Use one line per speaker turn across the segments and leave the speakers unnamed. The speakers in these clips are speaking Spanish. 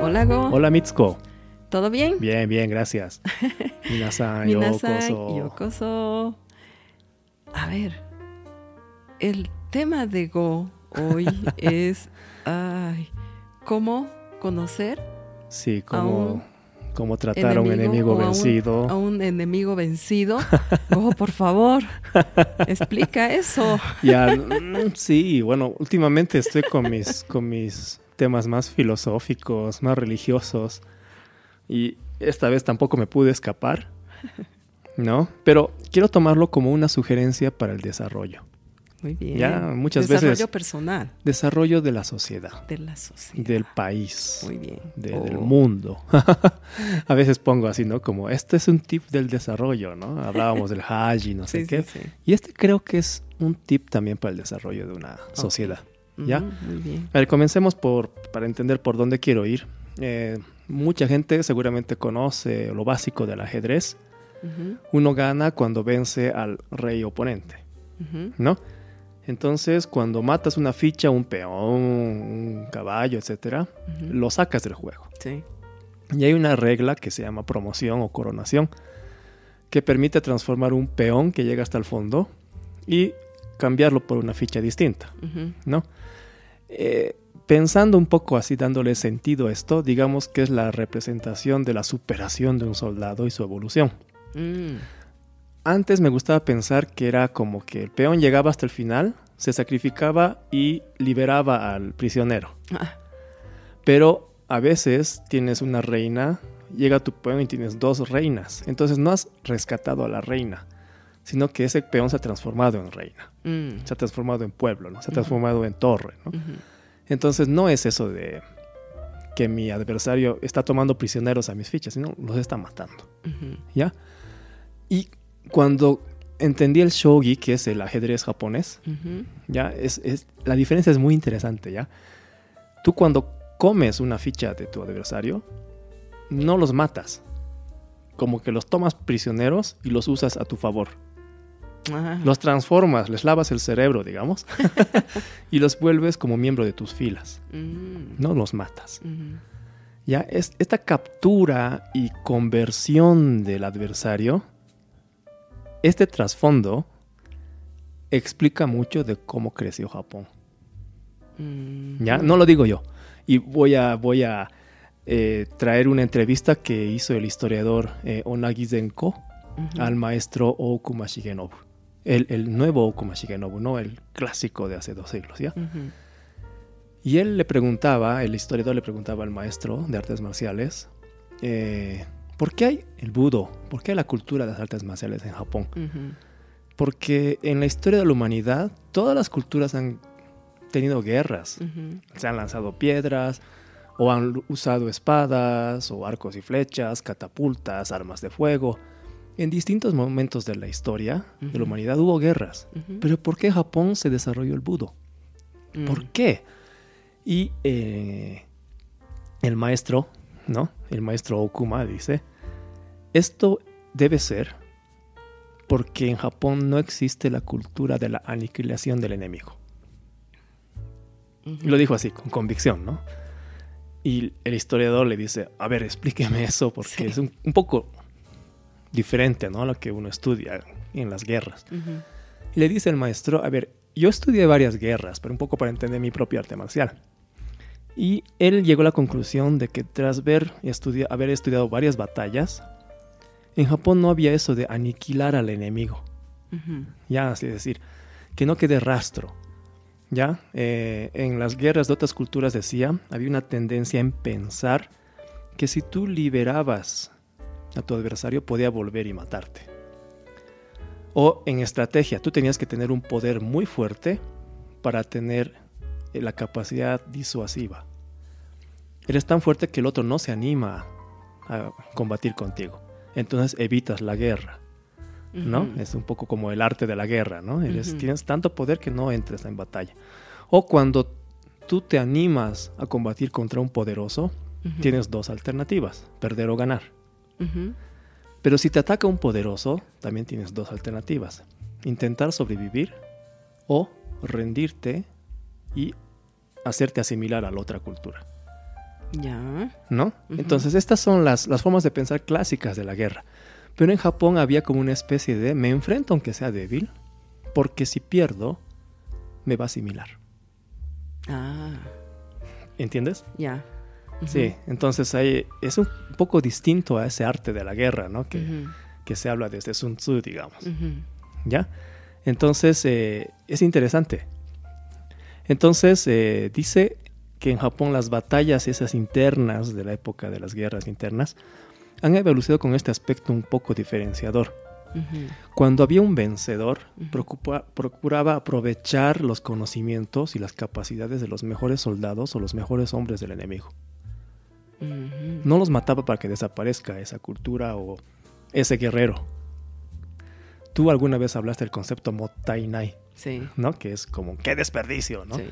Hola Go.
Hola Mitsuko.
¿Todo bien?
Bien, bien, gracias. Minasan, yokoso.
yokoso. A ver, el tema de Go hoy es ay, cómo conocer
Sí,
a un
cómo, tratar a un enemigo
o a un-
vencido.
A un, enemigo vencido. Go, por favor, explica eso.
Ya, mm, sí, bueno, últimamente estoy con mis, con mis temas más filosóficos, más religiosos. Y esta vez tampoco me pude escapar, ¿no? Pero quiero tomarlo como una sugerencia para el desarrollo.
Muy bien.
Ya, muchas
Desarrollo
veces-
personal
Desarrollo de la sociedad,
de la sociedad.
del país.
Muy bien.
de-
Oh,
del mundo. a veces pongo así, ¿no? Como, este es un tip del desarrollo, ¿no? Hablábamos del Haji, no sé
Sí,
qué.
sí, sí.
Y este creo que es un tip también para el desarrollo de una sociedad. ¿Ya?
Muy bien.
A ver, comencemos por, para entender por dónde quiero ir. Eh, mucha gente seguramente conoce lo básico del ajedrez. Uno gana cuando vence al rey oponente. ¿no? Entonces, cuando matas una ficha, un peón, un caballo, etcétera,
Ujú.
lo sacas del juego.
Sí.
Y hay una regla que se llama promoción o coronación que permite transformar un peón que llega hasta el fondo y cambiarlo por una ficha distinta, ¿no? Eh, pensando un poco así, dándole sentido a esto, digamos que es la representación de la superación de un soldado y su evolución.
mm,
Antes me gustaba pensar que era como que el peón llegaba hasta el final, se sacrificaba y liberaba al prisionero.
ah,
Pero a veces tienes una reina, llega tu peón y tienes dos reinas. Entonces no has rescatado a la reina, sino que ese peón se ha transformado en reina,
mm,
se ha transformado en pueblo, ¿no? se ha transformado en torre. Entonces no es eso de que mi adversario está tomando prisioneros a mis fichas, sino los está matando. ¿Ya? Y cuando entendí el shogi, que es el ajedrez japonés, ya es, es- la diferencia es muy interesante, ¿ya? Tú cuando comes una ficha de tu adversario, no los matas. Como que los tomas prisioneros y los usas a tu favor. Los transformas, les lavas el cerebro, digamos, y los vuelves como miembro de tus filas.
mm,
No los matas. Ya, es, esta captura y conversión del adversario, este trasfondo explica mucho de cómo creció Japón.
Mm,
¿ya? No lo digo yo. Y voy a, voy a eh, traer una entrevista que hizo el historiador eh, Onagi Zenko al maestro Okuma Shigenobu. El, el nuevo Okuma Shigenobu, no el clásico de hace dos siglos, ¿ya? Y él le preguntaba, el historiador le preguntaba al maestro de artes marciales, eh, ¿por qué hay el budo? ¿Por qué hay la cultura de las artes marciales en Japón? Porque en la historia de la humanidad todas las culturas han tenido guerras. Se han lanzado piedras, o han usado espadas, o arcos y flechas, catapultas, armas de fuego. En distintos momentos de la historia de
Ujú.
la humanidad hubo guerras. Pero ¿por qué en Japón se desarrolló el budo? ¿Por
Mm,
qué? Y eh, el maestro, ¿no? El maestro Okuma dice, esto debe ser porque en Japón no existe la cultura de la aniquilación del enemigo. lo dijo así, con convicción, ¿no? Y el historiador le dice, a ver, explíqueme eso, porque
Sí.
es un, un poco diferente, ¿no? A lo que uno estudia en las guerras. Le dice el maestro, a ver, yo estudié varias guerras, pero un poco para entender mi propio arte marcial. Y él llegó a la conclusión de que tras ver y estudia- haber estudiado varias batallas, en Japón no había eso de aniquilar al enemigo. Ya, así decir, que no quede rastro. Ya, Eh, en las guerras de otras culturas decía, había una tendencia en pensar que si tú liberabas a tu adversario podía volver y matarte. O en estrategia, tú tenías que tener un poder muy fuerte para tener eh, la capacidad disuasiva. Eres tan fuerte que el otro no se anima a combatir contigo. Entonces evitas la guerra. ¿no? Es un poco como el arte de la guerra, ¿no? Eres-. Tienes tanto poder que no entres en batalla. O cuando tú te animas a combatir contra un poderoso, tienes dos alternativas, perder o ganar. Pero si te ataca un poderoso, también tienes dos alternativas, intentar sobrevivir o rendirte y hacerte asimilar a la otra cultura.
Ya.
¿no? Entonces, estas son las, las formas de pensar clásicas de la guerra. Pero en Japón había como una especie de me enfrento aunque sea débil, porque si pierdo, me va a asimilar.
Ah,
¿Entiendes?
ya.
Sí, entonces ahí es un poco distinto a ese arte de la guerra, ¿no? Que, que se habla desde Sun Tzu, digamos. ¿Ya? Entonces, eh, es interesante. Entonces, eh, dice que en Japón las batallas esas internas de la época de las guerras internas han evolucionado con este aspecto un poco diferenciador. Cuando había un vencedor, procuraba aprovechar los conocimientos y las capacidades de los mejores soldados o los mejores hombres del enemigo. No los mataba para que desaparezca esa cultura o ese guerrero. Tú alguna vez hablaste del concepto Mottainai,
Sí.
¿no? Que es como, qué desperdicio, ¿no?
Sí.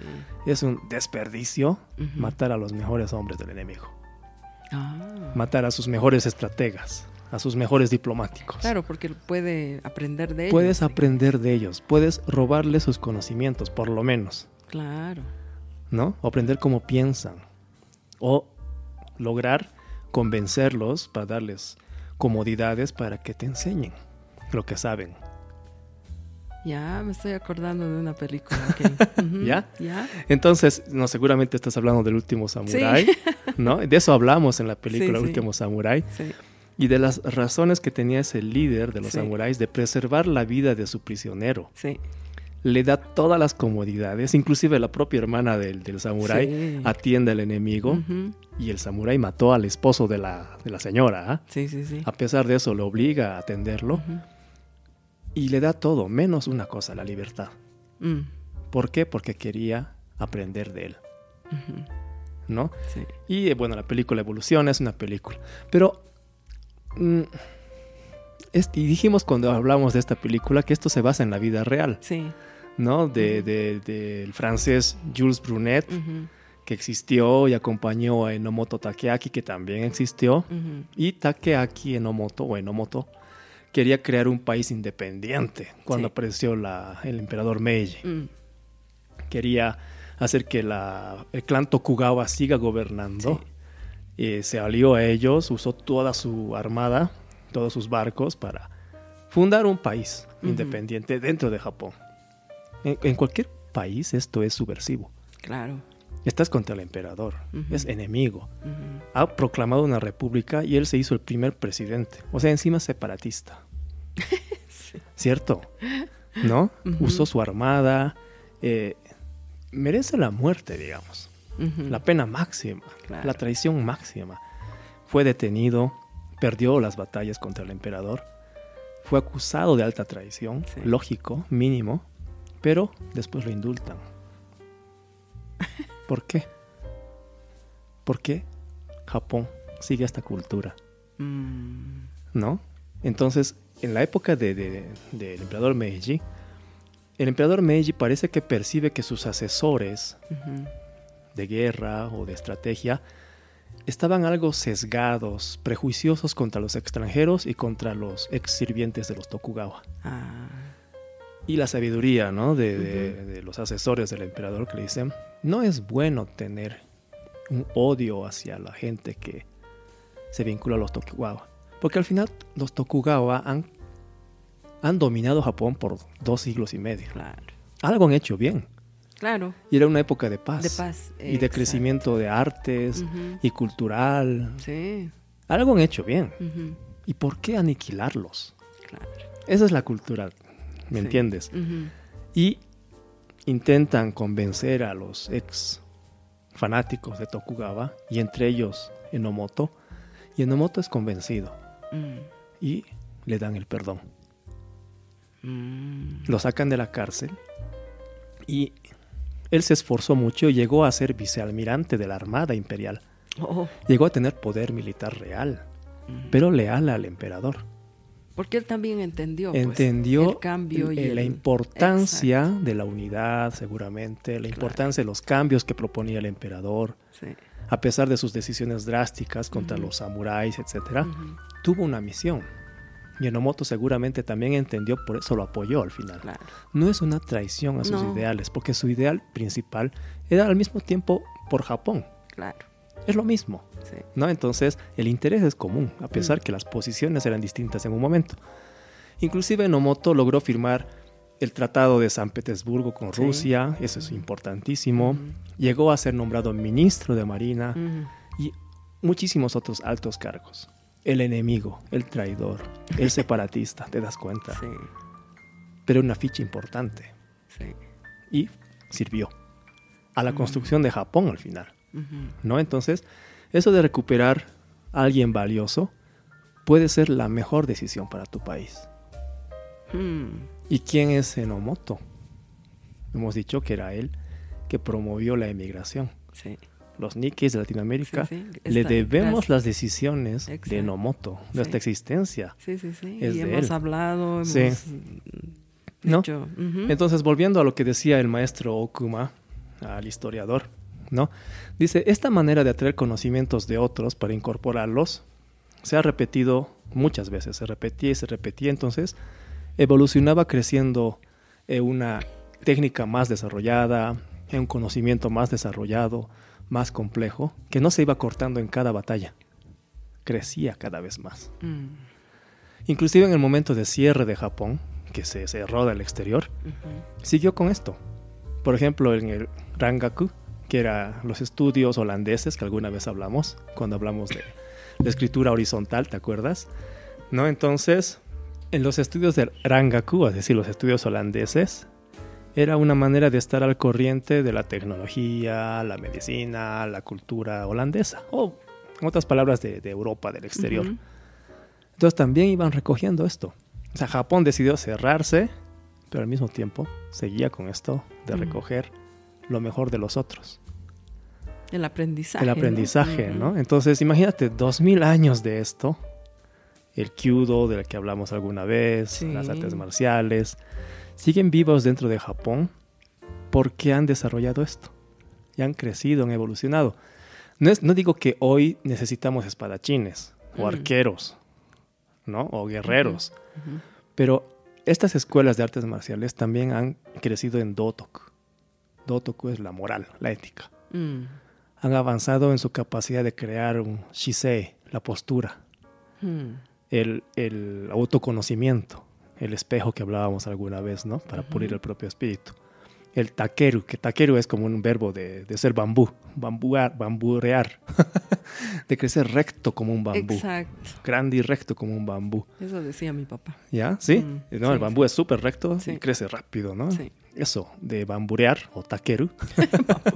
Es un desperdicio matar a los mejores hombres del enemigo.
Ah.
Matar a sus mejores estrategas, a sus mejores diplomáticos.
Claro, porque puede aprender de ellos.
Puedes aprender de ellos, puedes robarles sus conocimientos, por lo menos,
Claro.
¿no? O aprender cómo piensan. O lograr convencerlos para darles comodidades para que te enseñen lo que saben.
Ya me estoy acordando de una película. ok. Ujú.
¿Ya?
Ya.
Entonces, no, seguramente estás hablando del último samurái, ¿no? De eso hablamos en la película
Sí, sí.
Último Samurái
Sí.
y de las razones que tenía ese líder de los samuráis de preservar la vida de su prisionero.
Sí.
Le da todas las comodidades, inclusive la propia hermana del, del samurái
Sí.
atiende al enemigo y el samurái mató al esposo de la, de la señora. ¿ah?
Sí, sí, sí.
A pesar de eso, lo obliga a atenderlo. Y le da todo, menos una cosa, la libertad.
Mm.
¿Por qué? Porque quería aprender de él. ¿no?
Sí.
Y eh, bueno, la película evoluciona, es una película. Pero... mm, es- y dijimos cuando hablamos de esta película que esto se basa en la vida real,
Sí.
¿no? De-
Ujú.
de- del francés Jules Brunet, que existió y acompañó a Enomoto Takeaki, que también existió. Y Takeaki Enomoto, o Enomoto, quería crear un país independiente cuando
Sí.
apareció la- el emperador Meiji.
Mm.
Quería hacer que la- el clan Tokugawa siga gobernando. Eh, se alió a ellos, usó toda su armada, todos sus barcos para fundar un país independiente dentro de Japón. En, en cualquier país esto es subversivo.
Claro.
Estás contra el emperador, es enemigo. Ha proclamado una república y él se hizo el primer presidente. O sea, encima separatista.
Sí.
¿Cierto? ¿No? Usó su armada. eh, merece la muerte, digamos. La pena máxima.
Claro.
La traición máxima. Fue detenido, perdió las batallas contra el emperador. Fue acusado de alta traición,
Sí.
lógico, mínimo, pero después lo indultan. ¿Por qué? ¿Por qué Japón sigue esta cultura?
Mm.
¿no? Entonces, en la época de- de- del emperador Meiji, el emperador Meiji parece que percibe que sus asesores de guerra o de estrategia estaban algo sesgados, prejuiciosos contra los extranjeros y contra los ex sirvientes de los Tokugawa.
Ah.
Y la sabiduría, ¿no? De, de los asesores del emperador que le dicen, no es bueno tener un odio hacia la gente que se vincula a los Tokugawa. Porque al final los Tokugawa han, han dominado Japón por dos siglos y medio.
Claro.
Algo han hecho bien.
Claro.
Y era una época de paz.
De paz.
Y de
exacto.
crecimiento de artes y cultural.
Sí.
Algo han hecho bien. ¿Y por qué aniquilarlos?
Claro.
Esa es la cultura, ¿me
Sí.
entiendes? Y intentan convencer a los ex fanáticos de Tokugawa, y entre ellos Enomoto, y Enomoto es convencido
Mm.
y le dan el perdón.
Mm.
Lo sacan de la cárcel y él se esforzó mucho y llegó a ser vicealmirante de la Armada Imperial.
Oh.
Llegó a tener poder militar real,
Mm.
pero leal al emperador.
Porque él también entendió. pues,
Entendió
el cambio y
eh, la
el-
importancia de la unidad, seguramente, la
Claro.
importancia de los cambios que proponía el emperador,
Sí.
a pesar de sus decisiones drásticas contra los samuráis,
Ujú.
Tuvo una misión. Y Enomoto seguramente también entendió, por eso lo apoyó al final.
Claro.
No es una traición a sus
No.
ideales, porque su ideal principal era al mismo tiempo por Japón.
Claro.
Es lo mismo.
Sí.
¿no? Entonces, el interés es común, a pesar
Mm.
que las posiciones eran distintas en un momento. Inclusive Nomoto logró firmar el Tratado de San Petersburgo con
Sí.
Rusia, eso es importantísimo.
Ujú.
Llegó a ser nombrado ministro de Marina
Ujú.
y muchísimos otros altos cargos. El enemigo, el traidor, el separatista, te das cuenta.
Sí,
Pero una ficha importante
sí.
y sirvió a la construcción de Japón al final. ¿no? Entonces, eso de recuperar a alguien valioso puede ser la mejor decisión para tu país.
Mm.
¿Y quién es Enomoto? Hemos dicho que era él que promovió la emigración.
Sí.
Los Nikkeis de Latinoamérica
Sí, sí,
le debemos
gracias.
las decisiones de
Exacto.
Enomoto, nuestra existencia.
Sí, sí, sí.
es
y
de
hemos
él.
hablado, hemos
Sí. ¿No?
dicho.
Entonces, volviendo a lo que decía el maestro Okuma, al historiador, ¿no? Dice, esta manera de atraer conocimientos de otros para incorporarlos se ha repetido muchas veces, se repetía y se repetía, entonces evolucionaba creciendo en una técnica más desarrollada, en un conocimiento más desarrollado, más complejo, que no se iba cortando en cada batalla, crecía cada vez más.
Mm,
Inclusive en el momento de cierre de Japón, que se cerró del exterior, siguió con esto. Por ejemplo, en el Rangaku, que eran los estudios holandeses que alguna vez hablamos, cuando hablamos de la escritura horizontal, ¿te acuerdas? ¿No? Entonces, en los estudios del Rangaku, es decir, los estudios holandeses, era una manera de estar al corriente de la tecnología, la medicina, la cultura holandesa, o en otras palabras, de, de Europa, del exterior. Entonces también iban recogiendo esto. O sea, Japón decidió cerrarse, pero al mismo tiempo seguía con esto de recoger lo mejor de los otros.
El aprendizaje.
El aprendizaje. ¿no? Entonces, imagínate, dos mil años de esto. El kyudo, del que hablamos alguna vez,
Sí.
las artes marciales, siguen vivos dentro de Japón porque han desarrollado esto. Y han crecido, han evolucionado. No, es, no digo que hoy necesitamos espadachines o
Mm.
arqueros, ¿no? O guerreros. Pero estas escuelas de artes marciales también han crecido en Dotoku. Dotoku es la moral, la ética.
Mm,
Han avanzado en su capacidad de crear un shisei, la postura,
mm,
el, el autoconocimiento, el espejo que hablábamos alguna vez, ¿no? Para pulir el propio espíritu. El takeru, que takeru es como un verbo de, de ser bambú, bambuar, bamburear, de crecer recto como un bambú,
Exacto.
grande y recto como un bambú.
Eso decía mi papá.
¿Ya? ¿Sí?
Mm,
no, el
sí,
bambú es súper recto y
Sí.
crece rápido, ¿no?
Sí.
Eso, de bamburear o takeru.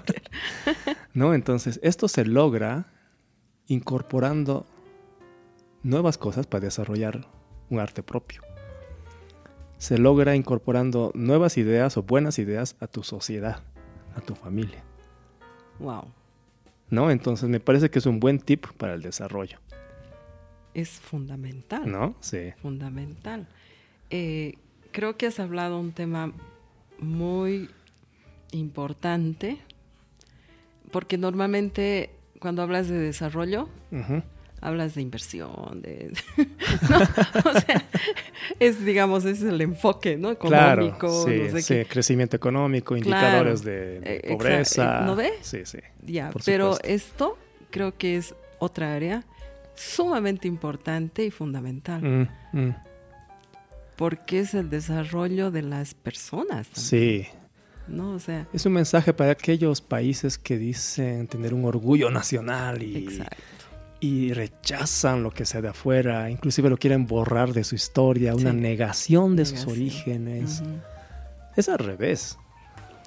¿No? Entonces, esto se logra incorporando nuevas cosas para desarrollar un arte propio. Se logra incorporando nuevas ideas o buenas ideas a tu sociedad, a tu familia.
Wow.
¿No? Entonces, me parece que es un buen tip para el desarrollo.
Es fundamental.
¿No? Sí.
Fundamental. Eh, creo que has hablado un tema muy importante, porque normalmente cuando hablas de desarrollo. Hablas de inversión, de... ¿no? O sea, es, digamos, es el enfoque, ¿no?
Claro,
Económico,
sí,
no sé
sí,
qué.
crecimiento económico,
Claro.
indicadores de, de
Eh, exa-
pobreza.
¿no ve?
Sí, sí.
Ya, pero
supuesto.
esto creo que es otra área sumamente importante y fundamental,
Mm, mm.
porque es el desarrollo de las personas. también,
Sí,
¿No? O sea,
es un mensaje para aquellos países que dicen tener un orgullo nacional y,
exacto.
Y rechazan lo que sea de afuera, inclusive lo quieren borrar de su historia, una negación de sus orígenes. Es al revés.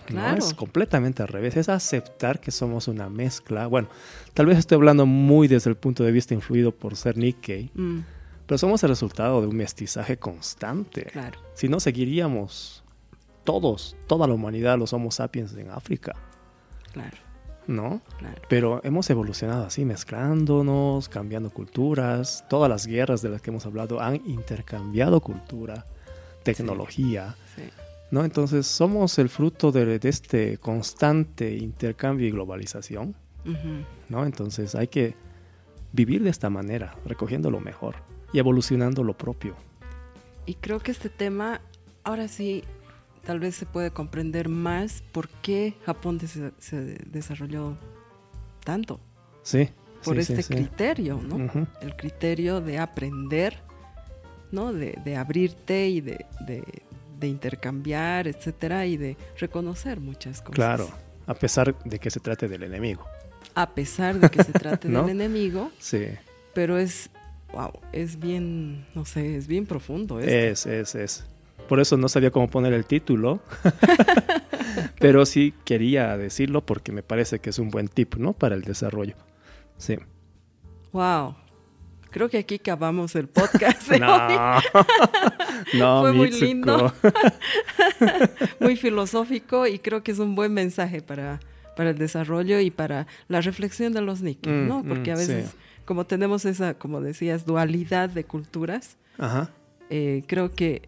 ¿no?
Claro.
Es completamente al revés. Es aceptar que somos una mezcla. Bueno, tal vez estoy hablando muy desde el punto de vista influido por ser Nikkei,
Mm,
pero somos el resultado de un mestizaje constante.
claro,
Si no, seguiríamos todos, toda la humanidad, los Homo sapiens en África,
claro,
¿no?
claro.
Pero hemos evolucionado así, mezclándonos, cambiando culturas. Todas las guerras de las que hemos hablado han intercambiado cultura, tecnología,
Sí.
¿no? Entonces somos el fruto de, de este constante intercambio y globalización. ¿no? Entonces hay que vivir de esta manera, recogiendo lo mejor y evolucionando lo propio.
Y creo que este tema, ahora sí, tal vez se puede comprender más por qué Japón se desarrolló tanto.
Sí.
por
sí,
este
sí,
criterio, ¿no? El criterio de aprender, ¿no? De, de abrirte y de, de- de intercambiar, etcétera, y de reconocer muchas cosas.
Claro, a pesar de que se trate del enemigo.
A pesar de que se trate
¿No?
del enemigo,
Sí,
pero es, wow, es bien, no sé, es bien profundo.
es, es, es. Por eso no sabía cómo poner el título, pero sí quería decirlo porque me parece que es un buen tip, ¿no? Para el desarrollo. Sí.
Wow. Creo que aquí acabamos el podcast de hoy.
No, no,
Fue muy
Mitsuko.
lindo. muy filosófico y creo que es un buen mensaje para, para el desarrollo y para la reflexión de los nikkei,
Mm,
¿no? Porque a
mm,
veces,
sí.
como tenemos esa, como decías, dualidad de culturas,
Ajá.
eh, creo que,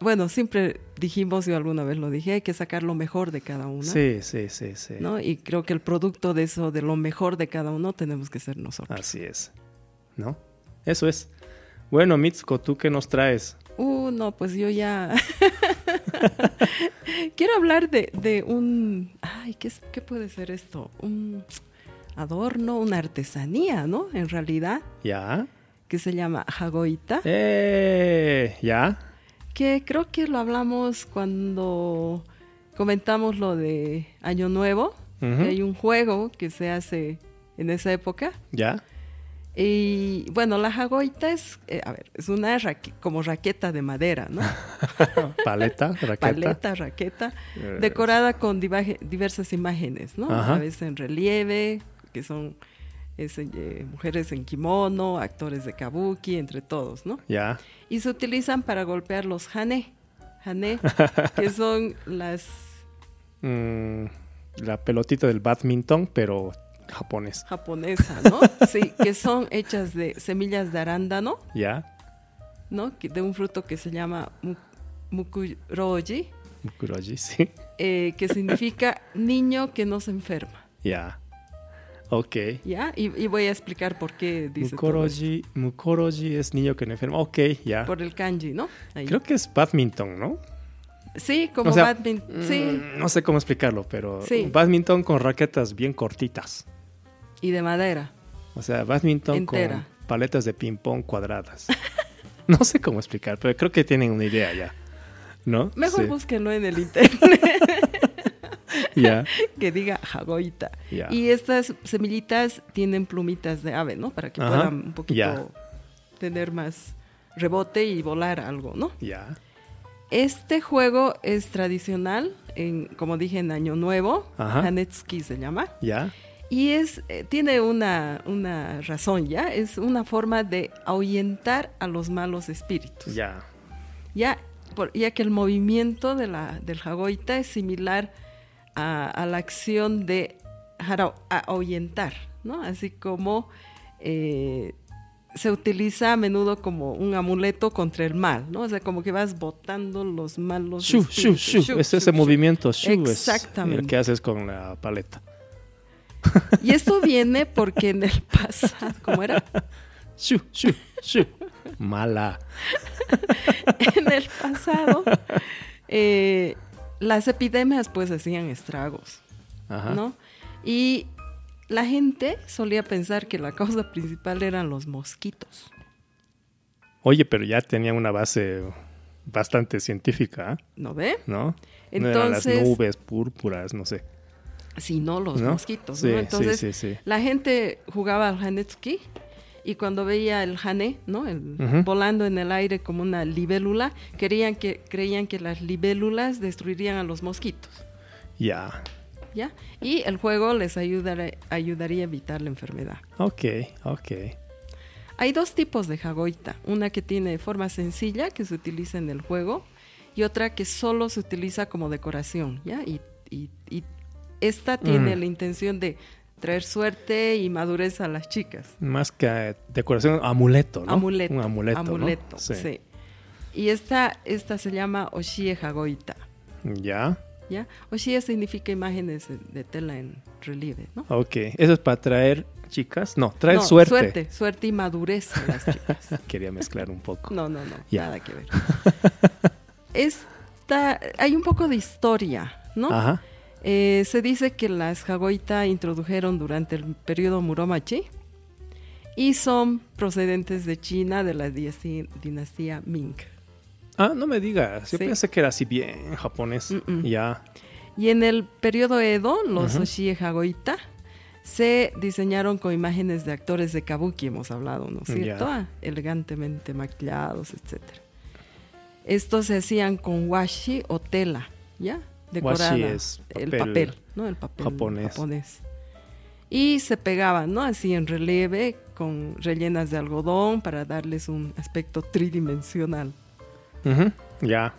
bueno, siempre dijimos, yo alguna vez lo dije, hay que sacar lo mejor de cada uno,
Sí, sí, sí, sí.
¿no? Y creo que el producto de eso, de lo mejor de cada uno, tenemos que ser nosotros.
Así es. ¿No? Eso es. Bueno, Mitsuko, ¿tú qué nos traes?
Uh, no, pues yo ya. Quiero hablar de, de un. Ay, ¿qué, es- ¿qué puede ser esto? Un adorno, una artesanía, ¿no? En realidad,
¿Ya?
que se llama Hagoita.
¡Eh! ¿Ya?
Que creo que lo hablamos cuando comentamos lo de Año Nuevo. Que hay un juego que se hace en esa época.
¿Ya?
Y bueno, la Hagoita es, eh, a ver, es una raque- como raqueta de madera, ¿no?
Paleta, raqueta.
paleta, raqueta,
Eh,
decorada con diversas imágenes, ¿no?
Ajá.
A veces en relieve, que son es, eh, mujeres en kimono, actores de kabuki, entre todos, ¿no?
Ya.
Y se utilizan para golpear los hane, hane, que son las
Mm, la pelotita del badminton, pero japonés.
japonesas, ¿no? Sí, que son hechas de semillas de arándano,
¿Ya?
¿no? De un fruto que se llama mu- mukuroji,
Mukuroji, sí.
eh, que significa niño que no se enferma.
Ya. Ok.
¿Ya? Y, y voy a explicar por qué dice todo esto.
Mukoroji, Mukoroji es niño que no enferma. Ok, ya.
Por el kanji, ¿no? Ahí.
Creo que es badminton, ¿no?
Sí, como
O sea,
badminton. Sí,
Mm, no sé cómo explicarlo, pero
Sí.
badminton con raquetas bien cortitas.
y de madera.
O sea, badminton
Entera.
con paletas de ping-pong cuadradas. no sé cómo explicar, pero creo que tienen una idea ya. ¿No?
Mejor
Sí.
búsquenlo en el internet
Ya,
que diga jagoita. Y estas semillitas tienen plumitas de ave, ¿no? Para que puedan un poquito tener más rebote y volar algo, ¿no?
Ya.
Este juego es tradicional, en, como dije, en Año Nuevo. Hanetsuki se llama.
Ya.
Y es, eh, tiene una, una razón, ¿ya? Es una forma de ahuyentar a los malos espíritus.
Ya.
Ya, por- ya que el movimiento de la, del jagoita es similar a, a la acción de ahuyentar, ¿no? Así como eh, se utiliza a menudo como un amuleto contra el mal, ¿no? O sea, como que vas botando los malos
Shu, shu, shu.
Shu,
Es ese movimiento shu es
Exactamente.
el que haces con la paleta.
Y esto viene porque en el pasado, ¿cómo era?
Shu, shu, shu. Mala.
en el pasado, eh, las epidemias pues hacían estragos,
Ajá.
¿no? Y la gente solía pensar que la causa principal eran los mosquitos.
Oye, pero ya tenían una base bastante científica, ¿ah?
¿No ve?
¿no? no eran las
Entonces-
nubes púrpuras, no sé.
Si no, los
¿no?
mosquitos,
Sí,
¿no? Entonces,
sí, sí.
la gente jugaba al hanetsuki y cuando veía el hane, ¿no? El-. Volando en el aire como una libélula, querían que, creían que las libélulas destruirían a los mosquitos.
Ya.
¿Ya? Y el juego les ayudará- ayudaría a evitar la enfermedad.
Ok, ok.
Hay dos tipos de jagoita. Una que tiene forma sencilla, que se utiliza en el juego, y otra que solo se utiliza como decoración, ¿ya? Y, y- y esta tiene
Mm.
la intención de traer suerte y madurez a las chicas.
Más que decoración, amuleto, ¿no?
Amuleto.
Un amuleto, ¿no?
amuleto, sí. Y esta, esta se llama Oshie Jagoita,
Ya.
¿ya? Oshie significa imágenes de, de tela en relieve, ¿no?
Ok. Eso es para traer chicas. No, traer
No,
suerte.
Suerte, suerte y madurez a las chicas.
Quería mezclar un poco.
No, no, no,
Ya.
nada que ver. Esta, hay un poco de historia, ¿no?
Ajá.
Eh, se dice que las Hagoita introdujeron durante el periodo Muromachi y son procedentes de China de la dinastía, Ming.
Ah, no me digas. Yo
Sí.
pensé que era así bien japonés. Ya.
Y en el periodo Edo, los
Ujú.
Oshie Hagoita se diseñaron con imágenes de actores de kabuki, hemos hablado, ¿no es cierto? Ah, elegantemente maquillados, etc. Estos se hacían con washi o tela, ¿ya? Decorada.
Es
el
papel
¿no? El papel
japonés.
japonés. Y se pegaban, ¿no? Así en relieve, con rellenas de algodón para darles un aspecto tridimensional.
Ya.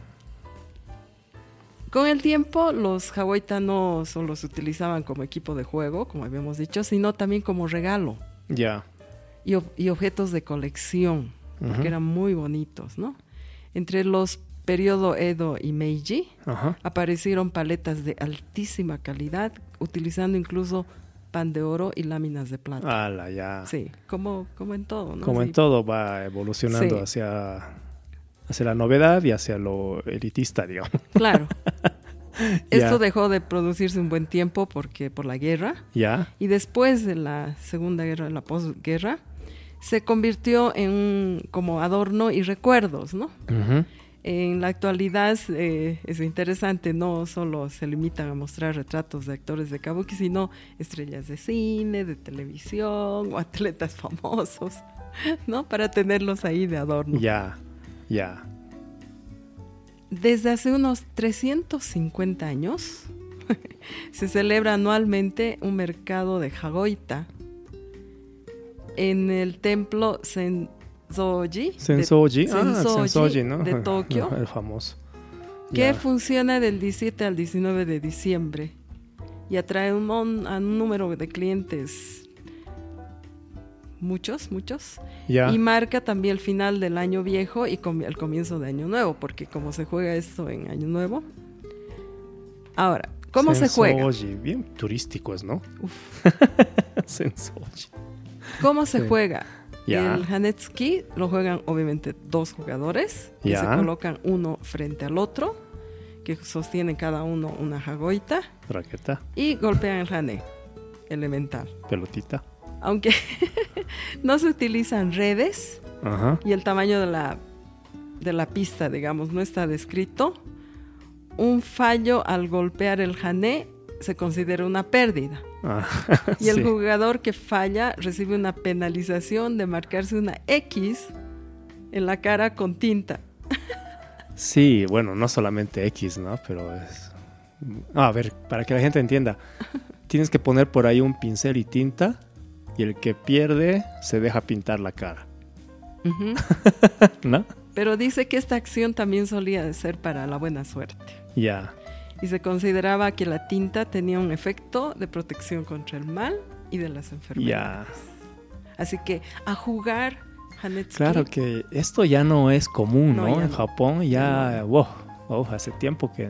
Con el tiempo, los Hawaita no solo se utilizaban como equipo de juego, como habíamos dicho, sino también como regalo
Ya.
y, y objetos de colección, porque
Ujú.
eran muy bonitos, ¿no? Entre los periodo Edo y Meiji
Ajá.
aparecieron paletas de altísima calidad, utilizando incluso pan de oro y láminas de plata.
Ala, ya.
Sí, como, como en todo, ¿no?
Como en todo va evolucionando
Sí.
hacia, hacia la novedad y hacia lo elitista, digamos.
Claro. Esto dejó de producirse un buen tiempo porque por la guerra.
Ya.
Y después de la Segunda Guerra, la posguerra, se convirtió en un, como adorno y recuerdos, ¿no?
Ujú.
En la actualidad eh, es interesante, no solo se limitan a mostrar retratos de actores de kabuki, sino estrellas de cine, de televisión o atletas famosos, ¿no? Para tenerlos ahí de adorno.
Ya. Ya.
Desde hace unos 350 años se celebra anualmente un mercado de Hagoita en el templo Sensoji, de-
Sensoji. Ah,
Sensoji
¿no?
de Tokio,
El famoso.
que funciona del 17 al 19 de diciembre y atrae un, a un número de clientes muchos, muchos, y marca también el final del año viejo y com- el comienzo de año nuevo, porque como se juega esto en año nuevo. Ahora, ¿cómo se juega?
Sensoji. Bien turísticos, ¿no?
Uf.
Sensoji.
¿Cómo se
Sí.
juega?
Ya.
El Hanetsuki lo juegan obviamente dos jugadores que se colocan uno frente al otro, que sostienen cada uno una jagoita
Raqueta.
y golpean el Hane elemental.
Pelotita.
Aunque no se utilizan redes
Ajá.
y el tamaño de la, de la pista, digamos, no está descrito, un fallo al golpear el Hané se considera una pérdida.
Ah,
Y el
sí.
jugador que falla recibe una penalización de marcarse una X en la cara con tinta.
Sí, bueno, no solamente X, ¿no? Pero es... Ah, a ver, para que la gente entienda. Tienes que poner por ahí un pincel y tinta y el que pierde se deja pintar la cara. ¿no?
Pero dice que esta acción también solía ser para la buena suerte.
Ya,
Y se consideraba que la tinta tenía un efecto de protección contra el mal y de las enfermedades.
ya.
Así que a jugar Hanetsuki.
Claro que esto ya no es común,
No,
¿no? en
no.
Japón ya, wow, wow, hace tiempo que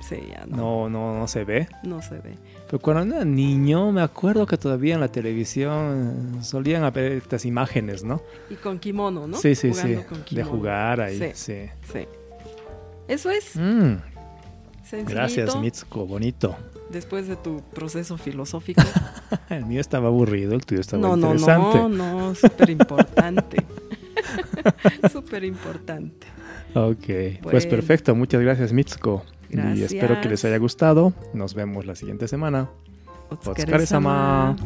Sí, ya no,
no, no, no se ve.
no se ve.
Pero cuando era niño me acuerdo que todavía en la televisión solían haber estas imágenes, ¿no?
Y con kimono, ¿no?
Sí, sí, sí.
Jugando
De jugar ahí,
Sí.
sí.
Sí. Eso es
Mm,
sencillito.
gracias, Mitsuko, bonito.
Después de tu proceso filosófico.
El mío estaba aburrido, el tuyo estaba
no, no,
interesante.
no, no, súper importante. súper importante.
Ok, pues perfecto, muchas gracias Mitsuko. Y espero que les haya gustado. Nos vemos la siguiente semana. Otsukaresama.